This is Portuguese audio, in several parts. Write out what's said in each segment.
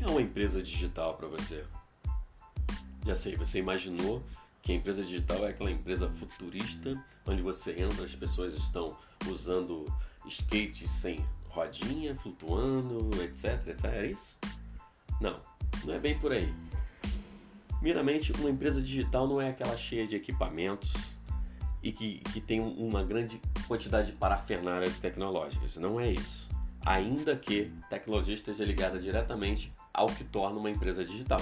que é uma empresa digital para você? Já sei, você imaginou que a empresa digital é aquela empresa futurista onde você entra, as pessoas estão usando skates sem rodinha, flutuando, etc, etc. É isso? Não, não é bem por aí. Primeiramente, uma empresa digital não é aquela cheia de equipamentos e que, que tem uma grande quantidade de parafernálias tecnológicas. Não é isso. Ainda que tecnologia esteja ligada diretamente ao que torna uma empresa digital.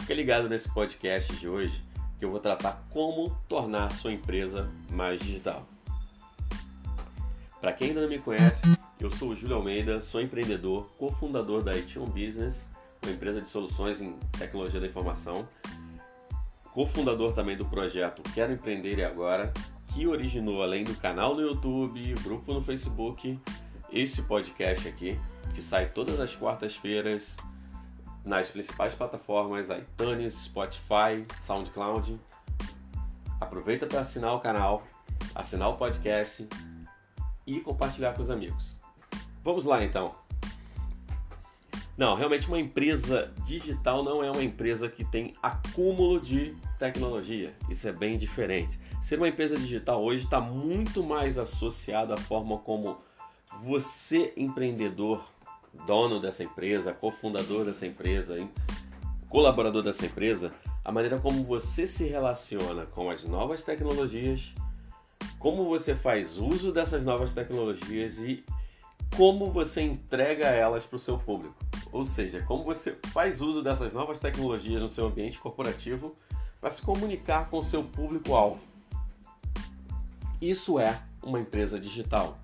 Fica ligado nesse podcast de hoje que eu vou tratar como tornar a sua empresa mais digital. Para quem ainda não me conhece, eu sou o Júlio Almeida, sou empreendedor, cofundador da Ition Business, uma empresa de soluções em tecnologia da informação, cofundador também do projeto Quero Empreender Agora, que originou além do canal no YouTube, grupo no Facebook, esse podcast aqui, que sai todas as quartas-feiras nas principais plataformas iTunes, Spotify, SoundCloud. Aproveita para assinar o canal, assinar o podcast e compartilhar com os amigos. Vamos lá então. Não, realmente uma empresa digital não é uma empresa que tem acúmulo de tecnologia. Isso é bem diferente. Ser uma empresa digital hoje está muito mais associado à forma como você, empreendedor, dono dessa empresa, cofundador dessa empresa, colaborador dessa empresa, a maneira como você se relaciona com as novas tecnologias, como você faz uso dessas novas tecnologias e como você entrega elas para o seu público. Ou seja, como você faz uso dessas novas tecnologias no seu ambiente corporativo para se comunicar com o seu público-alvo. Isso é uma empresa digital.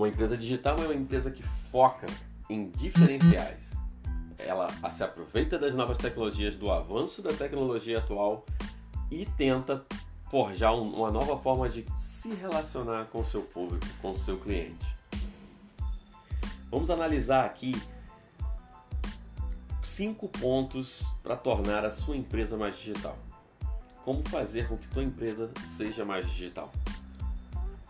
Uma empresa digital é uma empresa que foca em diferenciais. Ela se aproveita das novas tecnologias, do avanço da tecnologia atual e tenta forjar uma nova forma de se relacionar com o seu público, com o seu cliente. Vamos analisar aqui cinco pontos para tornar a sua empresa mais digital. Como fazer com que sua empresa seja mais digital?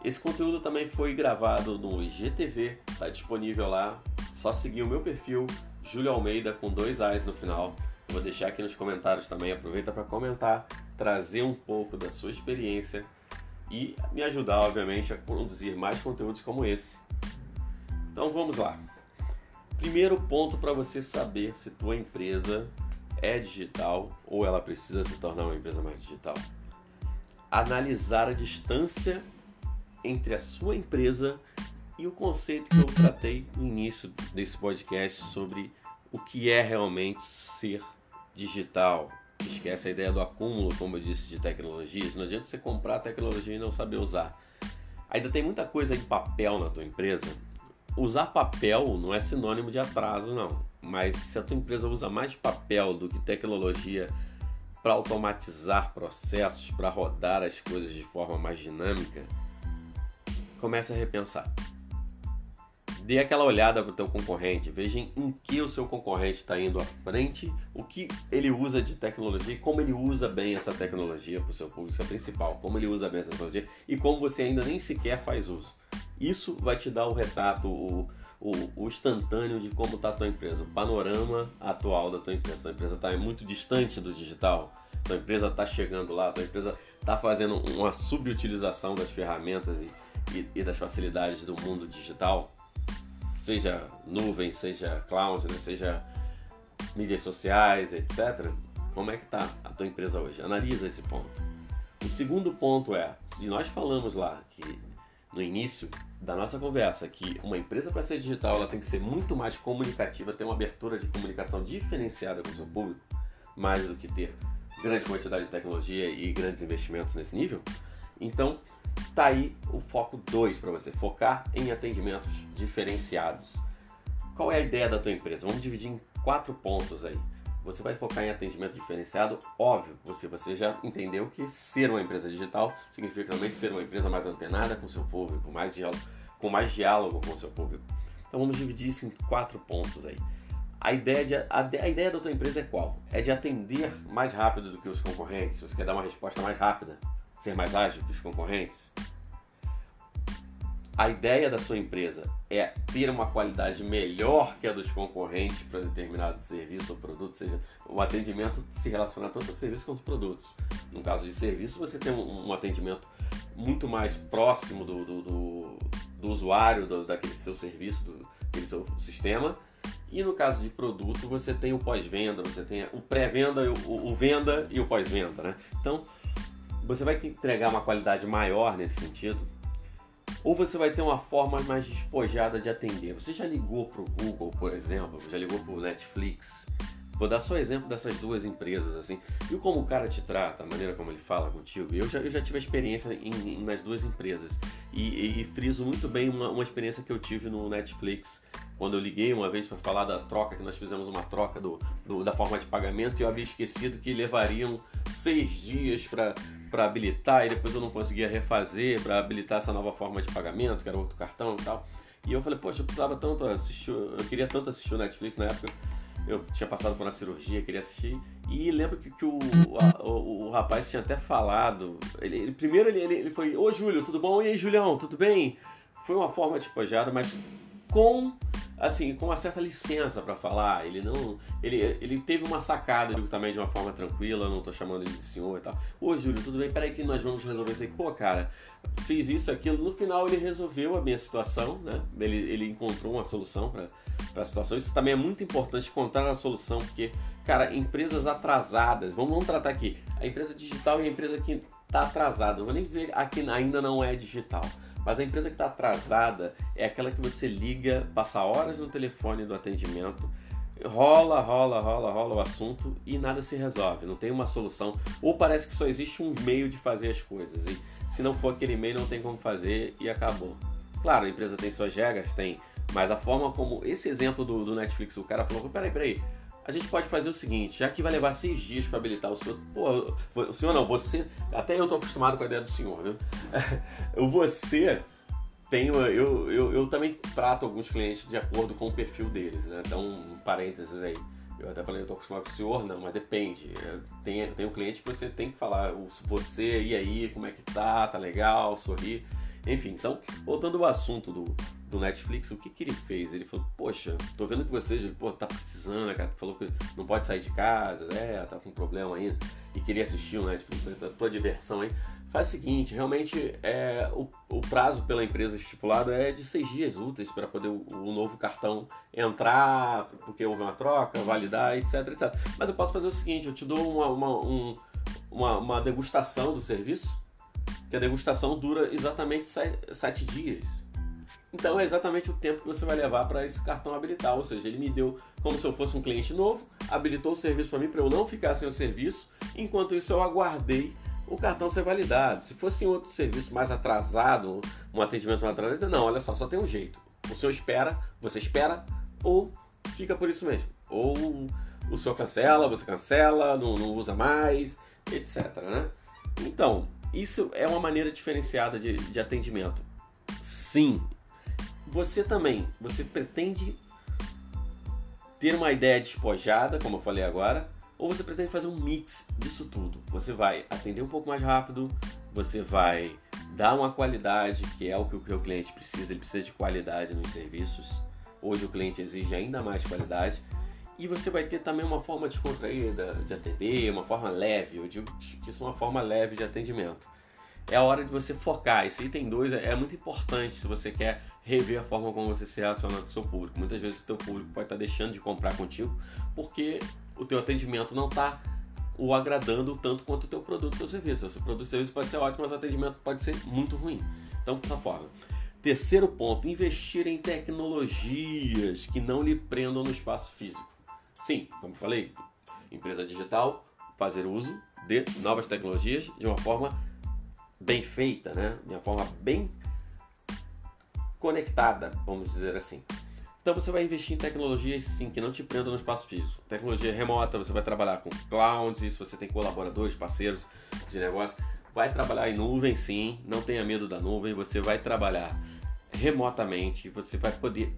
Esse conteúdo também foi gravado no IGTV, está disponível lá. Só seguir o meu perfil, Júlio Almeida, com dois A's no final. Vou deixar aqui nos comentários também. Aproveita para comentar, trazer um pouco da sua experiência e me ajudar, obviamente, a produzir mais conteúdos como esse. Então vamos lá. Primeiro ponto para você saber se tua empresa é digital ou ela precisa se tornar uma empresa mais digital. Analisar a distância entre a sua empresa e o conceito que eu tratei no início desse podcast sobre o que é realmente ser digital. Esquece a ideia do acúmulo, como eu disse, de tecnologias. Não adianta você comprar tecnologia e não saber usar. Ainda tem muita coisa em papel na tua empresa. Usar papel não é sinônimo de atraso, não. Mas se a tua empresa usa mais papel do que tecnologia para automatizar processos, para rodar as coisas de forma mais dinâmica, comece a repensar. Dê aquela olhada para o teu concorrente, veja em que o seu concorrente está indo à frente, o que ele usa de tecnologia como ele usa bem essa tecnologia para o seu público, isso é principal, como ele usa bem essa tecnologia e como você ainda nem sequer faz uso. Isso vai te dar o retrato, o, o, o instantâneo de como está a tua empresa, o panorama atual da tua empresa. Tua empresa está muito distante do digital, tua empresa está chegando lá, tua empresa está fazendo uma subutilização das ferramentas e e, e das facilidades do mundo digital, seja nuvem, seja cloud, né, seja mídias sociais, etc. Como é que está a tua empresa hoje? Analisa esse ponto. O segundo ponto é, se nós falamos lá que no início da nossa conversa que uma empresa para ser digital ela tem que ser muito mais comunicativa, ter uma abertura de comunicação diferenciada com o seu público, mais do que ter grande quantidade de tecnologia e grandes investimentos nesse nível. Então, Tá aí o foco 2 para você, focar em atendimentos diferenciados. Qual é a ideia da tua empresa? Vamos dividir em quatro pontos aí. Você vai focar em atendimento diferenciado, óbvio, você, você já entendeu que ser uma empresa digital significa também ser uma empresa mais antenada com seu público, mais diálogo, com mais diálogo com seu público. Então vamos dividir isso em quatro pontos aí. A ideia, de, a, a, ideia da tua empresa é qual? É de atender mais rápido do que os concorrentes. Você quer dar uma resposta mais rápida, ser mais ágil que os concorrentes? a ideia da sua empresa é ter uma qualidade melhor que a dos concorrentes para determinado serviço ou produto, ou seja, o atendimento se relaciona tanto ao serviço quanto aos produtos. No caso de serviço, você tem um, atendimento muito mais próximo do, do, do, do usuário, do, daquele seu serviço, do, daquele seu sistema. E no caso de produto, você tem o pós-venda, você tem o pré-venda, o, o venda e o pós-venda, né? Então, você vai entregar uma qualidade maior nesse sentido, ou você vai ter uma forma mais despojada de atender. Você já ligou para o Google, por exemplo, já ligou para o Netflix. Vou dar só exemplo dessas duas empresas, assim. E como o cara te trata, a maneira como ele fala contigo. Eu já, eu já tive experiência em, em, nas duas empresas. E, e, e friso muito bem uma, uma experiência que eu tive no Netflix quando eu liguei uma vez para falar da troca, que nós fizemos uma troca do, do, da forma de pagamento e eu havia esquecido que levariam seis dias para habilitar e depois eu não conseguia refazer para habilitar essa nova forma de pagamento, que era outro cartão e tal. E eu falei, poxa, eu precisava tanto assistir, eu queria tanto assistir o Netflix na época, eu tinha passado por uma cirurgia, queria assistir. E lembro que, que o, a, o, o, rapaz tinha até falado. Ele, ele primeiro ele, ele, foi, ô Júlio, tudo bom? E aí, Julião, tudo bem? Foi uma forma despojada, mas com assim, com uma certa licença para falar. Ele não. Ele, ele teve uma sacada, digo também de uma forma tranquila, não tô chamando ele de senhor e tal. Ô Júlio, tudo bem? Peraí que nós vamos resolver isso aí. Pô, cara, fiz isso, aquilo. No final ele resolveu a minha situação, né? Ele, ele encontrou uma solução para a situação. Isso também é muito importante encontrar a solução, porque, cara, empresas atrasadas, vamos, vamos tratar aqui. A empresa digital e a empresa que está atrasada. Não vou nem dizer a que ainda não é digital mas a empresa que está atrasada é aquela que você liga, passa horas no telefone do atendimento, rola, rola, rola, rola o assunto e nada se resolve, não tem uma solução. Ou parece que só existe um meio de fazer as coisas e se não for aquele meio não tem como fazer e acabou. Claro, a empresa tem suas regras, tem, mas a forma como esse exemplo do, do Netflix, o cara falou: peraí, peraí, a gente pode fazer o seguinte, já que vai levar seis dias para habilitar o senhor, pô, o senhor não, você, até eu tô acostumado com a ideia do senhor, viu? Você tem, eu, eu, eu também trato alguns clientes de acordo com o perfil deles, né? Então, um parênteses aí. Eu até falei, eu tô acostumado com o senhor, não, mas depende. Tem, tem um cliente que você tem que falar, você, e aí, como é que tá, tá legal, sorrir. Enfim, então, voltando ao assunto do, do Netflix, o que, que ele fez? Ele falou, poxa, tô vendo que você pô, tá precisando, né, cara? Falou que não pode sair de casa, né? Tá com problema ainda e queria assistir o Netflix, né? tua diversão aí. Faz o seguinte, realmente é, o, o prazo pela empresa estipulado é de seis dias úteis para poder o, o, novo cartão entrar, porque houve uma troca, validar, etc, etc. Mas eu posso fazer o seguinte, eu te dou uma, uma, um, uma, uma degustação do serviço, que a degustação dura exatamente sete dias. Então é exatamente o tempo que você vai levar para esse cartão habilitar. Ou seja, ele me deu como se eu fosse um cliente novo, habilitou o serviço para mim para eu não ficar sem o serviço. Enquanto isso, eu aguardei o cartão ser validado. Se fosse outro serviço mais atrasado, um atendimento mais atrasado, não, olha só, só tem um jeito. O senhor espera, você espera, ou fica por isso mesmo. Ou o senhor cancela, você cancela, não, não usa mais, etc. Né? Então, isso é uma maneira diferenciada de, de atendimento. Sim, você também, você pretende ter uma ideia despojada, como eu falei agora, ou você pretende fazer um mix disso tudo? Você vai atender um pouco mais rápido, você vai dar uma qualidade, que é o que o seu cliente precisa, ele precisa de qualidade nos serviços. Hoje o cliente exige ainda mais qualidade. E você vai ter também uma forma descontraída de atender, uma forma leve, eu digo que isso é uma forma leve de atendimento é a hora de você focar. Esse item 2 é, muito importante se você quer rever a forma como você se relaciona com o seu público. Muitas vezes o seu público pode estar deixando de comprar contigo porque o teu atendimento não está o agradando tanto quanto o teu produto ou serviço. O seu produto ou serviço pode ser ótimo, mas o atendimento pode ser muito ruim. Então, dessa forma. Terceiro ponto, investir em tecnologias que não lhe prendam no espaço físico. Sim, como falei, empresa digital, fazer uso de novas tecnologias de uma forma bem feita, né? De uma forma bem conectada, vamos dizer assim. Então você vai investir em tecnologias sim que não te prendam no espaço físico. Tecnologia remota, você vai trabalhar com clouds, se você tem colaboradores, parceiros de negócio, vai trabalhar em nuvem sim, não tenha medo da nuvem, você vai trabalhar remotamente, você vai poder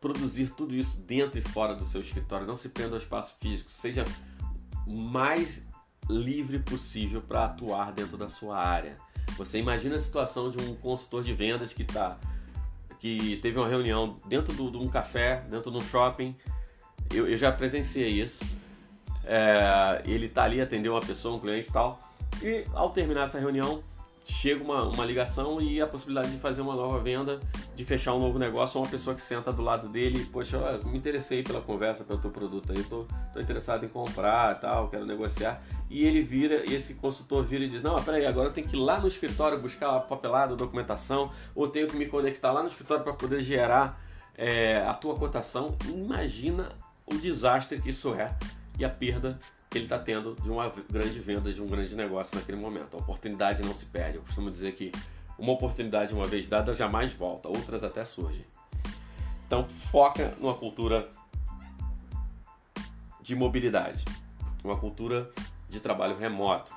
produzir tudo isso dentro e fora do seu escritório, não se prenda ao espaço físico, seja mais livre possível para atuar dentro da sua área. Você imagina a situação de um consultor de vendas que está que teve uma reunião dentro de um café, dentro de um shopping. Eu, eu já presenciei isso. É, ele tá ali, atendeu uma pessoa, um cliente e tal. E ao terminar essa reunião, chega uma, uma ligação e a possibilidade de fazer uma nova venda, de fechar um novo negócio, uma pessoa que senta do lado dele, poxa, eu me interessei pela conversa, pelo teu produto aí, tô, tô interessado em comprar tal, quero negociar. E ele vira, e esse consultor vira e diz, não, peraí, agora eu tenho que ir lá no escritório buscar a papelada, a documentação, ou tenho que me conectar lá no escritório para poder gerar é, a tua cotação. Imagina o desastre que isso é e a perda ele está tendo de uma grande venda, de um grande negócio naquele momento. A oportunidade não se perde. Eu costumo dizer que uma oportunidade uma vez dada jamais volta, outras até surgem. Então foca numa cultura de mobilidade, uma cultura de trabalho remoto.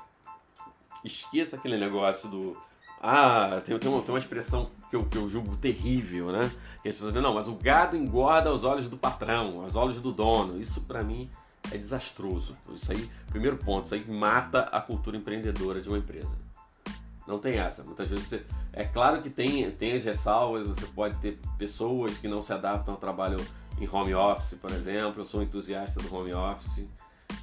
Esqueça aquele negócio do ah, tem, tem, uma, tem uma expressão que eu, que eu julgo terrível, né? Que as pessoas dizem, não, mas o gado engorda aos olhos do patrão, aos olhos do dono. Isso para mim é desastroso. Isso aí, primeiro ponto, isso aí mata a cultura empreendedora de uma empresa. Não tem essa. Muitas vezes você. É claro que tem, tem as ressalvas, você pode ter pessoas que não se adaptam ao trabalho em home office, por exemplo. Eu sou entusiasta do home office,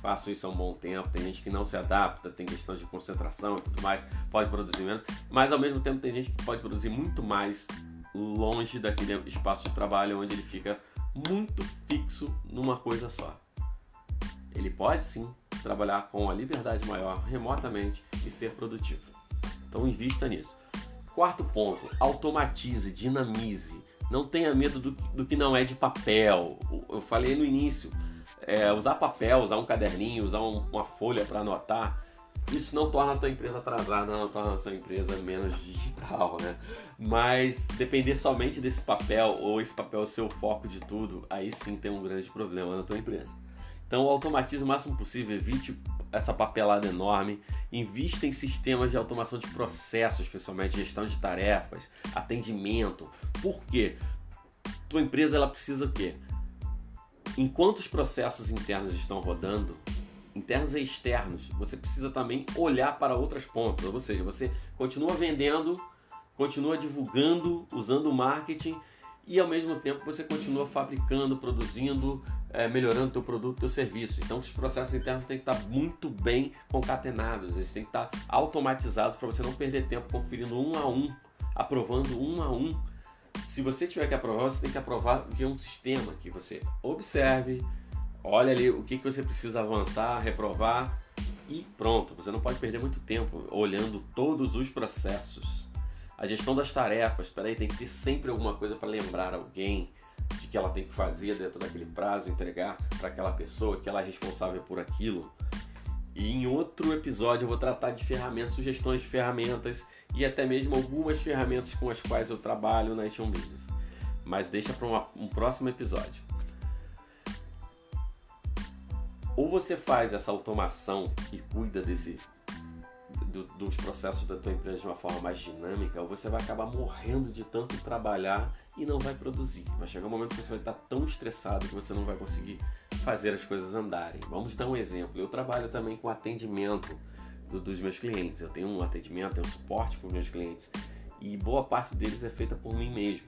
faço isso há um bom tempo. Tem gente que não se adapta, tem questão de concentração e tudo mais, pode produzir menos, mas ao mesmo tempo tem gente que pode produzir muito mais longe daquele espaço de trabalho onde ele fica muito fixo numa coisa só ele pode sim trabalhar com a liberdade maior remotamente e ser produtivo. Então invista nisso. Quarto ponto, automatize, dinamize. Não tenha medo do, do que não é de papel. Eu falei no início, é, usar papel, usar um caderninho, usar um, uma folha para anotar, isso não torna a tua empresa atrasada, não torna a sua empresa menos digital, né? Mas depender somente desse papel ou esse papel ser o foco de tudo, aí sim tem um grande problema na tua empresa. Então automatize o máximo possível, evite essa papelada enorme, invista em sistemas de automação de processos, especialmente gestão de tarefas, atendimento. Por quê? Tua empresa ela precisa o quê? Enquanto os processos internos estão rodando, internos e externos, você precisa também olhar para outras pontas, ou seja, você continua vendendo, continua divulgando, usando o marketing e ao mesmo tempo você continua fabricando, produzindo, é, melhorando o teu produto, teu serviço. Então os processos internos têm que estar muito bem concatenados, eles têm que estar automatizados para você não perder tempo conferindo um a um, aprovando um a um. Se você tiver que aprovar, você tem que aprovar via um sistema que você observe, olha ali o que, que você precisa avançar, reprovar e pronto. Você não pode perder muito tempo olhando todos os processos. A gestão das tarefas, peraí, tem que ter sempre alguma coisa para lembrar alguém de que ela tem que fazer dentro daquele prazo, entregar para aquela pessoa, que ela é responsável por aquilo. E em outro episódio eu vou tratar de ferramentas, sugestões de ferramentas e até mesmo algumas ferramentas com as quais eu trabalho na Action Business. Mas deixa para um próximo episódio. Ou você faz essa automação e cuida desse do, dos processos da tua empresa de uma forma mais dinâmica, ou você vai acabar morrendo de tanto trabalhar e não vai produzir. Vai chegar um momento que você vai estar tão estressado que você não vai conseguir fazer as coisas andarem. Vamos dar um exemplo. Eu trabalho também com atendimento do, dos meus clientes. Eu tenho um atendimento, tenho um suporte para os meus clientes e boa parte deles é feita por mim mesmo.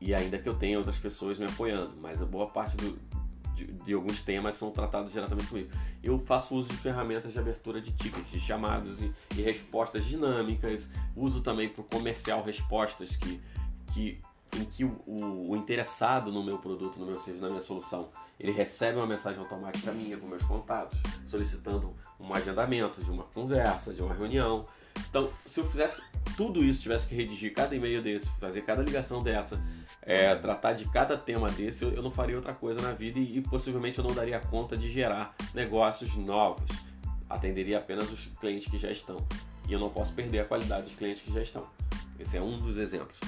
E ainda que eu tenha outras pessoas me apoiando, mas a boa parte do, de, de, alguns temas são tratados diretamente comigo. Eu faço uso de ferramentas de abertura de tickets, de chamados e, e respostas dinâmicas. Uso também para o comercial respostas que, que, em que o, o, o, interessado no meu produto, no meu serviço, na minha solução, ele recebe uma mensagem automática minha com meus contatos, solicitando um agendamento de uma conversa, de uma reunião. Então, se eu fizesse tudo isso, tivesse que redigir cada e-mail desse, fazer cada ligação dessa, é, tratar de cada tema desse, eu, eu, não faria outra coisa na vida e, e, possivelmente eu não daria conta de gerar negócios novos. Atenderia apenas os clientes que já estão. E eu não posso perder a qualidade dos clientes que já estão. Esse é um dos exemplos.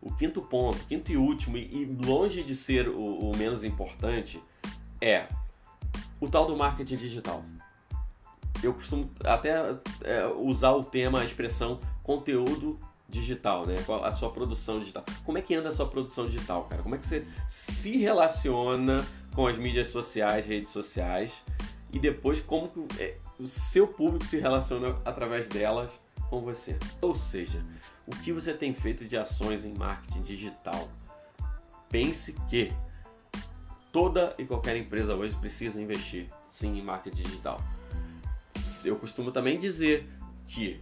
O quinto ponto, quinto e último, e longe de ser o, o menos importante, é o tal do marketing digital eu costumo até é, usar o tema, a expressão conteúdo digital, né? A sua produção digital. Como é que anda a sua produção digital, cara? Como é que você se relaciona com as mídias sociais, redes sociais e depois como que é, o seu público se relaciona através delas com você. Ou seja, o que você tem feito de ações em marketing digital? Pense que toda e qualquer empresa hoje precisa investir sim em marketing digital. Eu costumo também dizer que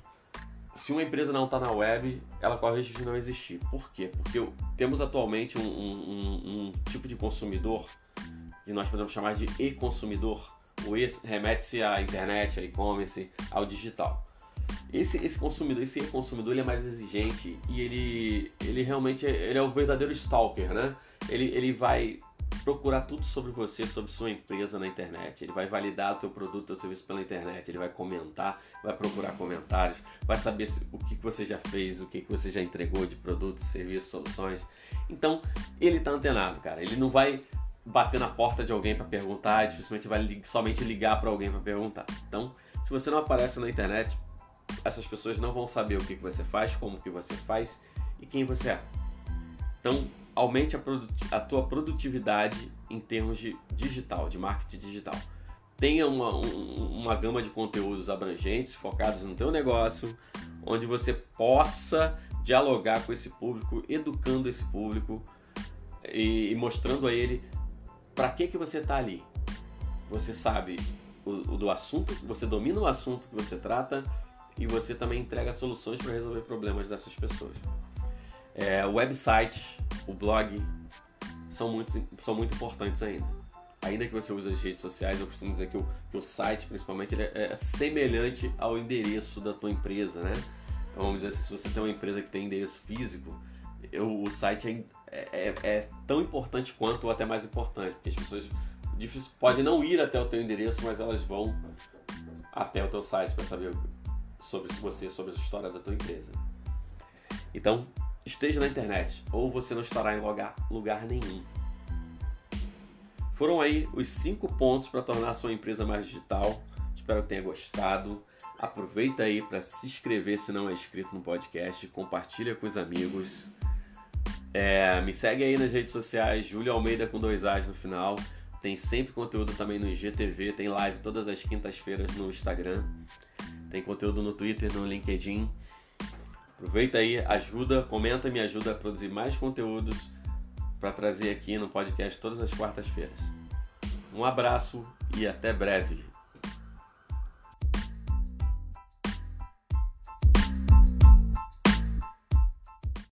se uma empresa não está na web, ela corre o risco de não existir. Por quê? Porque temos atualmente um, um, um tipo de consumidor que nós podemos chamar de e-consumidor. O e remete-se à internet, ao e-commerce, ao digital. Esse, esse consumidor, esse consumidor, ele é mais exigente e ele, ele realmente é, ele é o verdadeiro stalker, né? Ele, ele vai procurar tudo sobre você, sobre sua empresa na internet. Ele vai validar o teu produto, o teu serviço pela internet. Ele vai comentar, vai procurar comentários, vai saber o que, você já fez, o que, que você já entregou de produtos, serviços, soluções. Então, ele está antenado, cara. Ele não vai bater na porta de alguém para perguntar, dificilmente vai somente ligar para alguém para perguntar. Então, se você não aparece na internet, essas pessoas não vão saber o que, que você faz, como que você faz e quem você é. Então, aumente a, a tua produtividade em termos de digital, de marketing digital. Tenha uma, um, uma gama de conteúdos abrangentes, focados no teu negócio, onde você possa dialogar com esse público, educando esse público e, e mostrando a ele para que, que você está ali. Você sabe o, o, do assunto, você domina o assunto que você trata e você também entrega soluções para resolver problemas dessas pessoas. É, o website, o blog são muito, são muito importantes ainda. Ainda que você use as redes sociais, eu costumo dizer que o, que o site, principalmente, é, é, semelhante ao endereço da tua empresa, né? Então, vamos dizer assim, se você tem uma empresa que tem endereço físico, eu, o site é, é, é, tão importante quanto ou até mais importante, porque as pessoas difícil, podem não ir até o teu endereço, mas elas vão até o teu site para saber sobre você, sobre a história da tua empresa. Então, esteja na internet ou você não estará em lugar, lugar nenhum. Foram aí os cinco pontos para tornar a sua empresa mais digital. Espero que tenha gostado. Aproveita aí para se inscrever se não é inscrito no podcast, compartilha com os amigos. É, me segue aí nas redes sociais, Júlio Almeida com dois A's no final. Tem sempre conteúdo também no IGTV, tem live todas as quintas-feiras no Instagram. Tem conteúdo no Twitter, no LinkedIn. Aproveita aí, ajuda, comenta, me ajuda a produzir mais conteúdos para trazer aqui no podcast todas as quartas-feiras. Um abraço e até breve.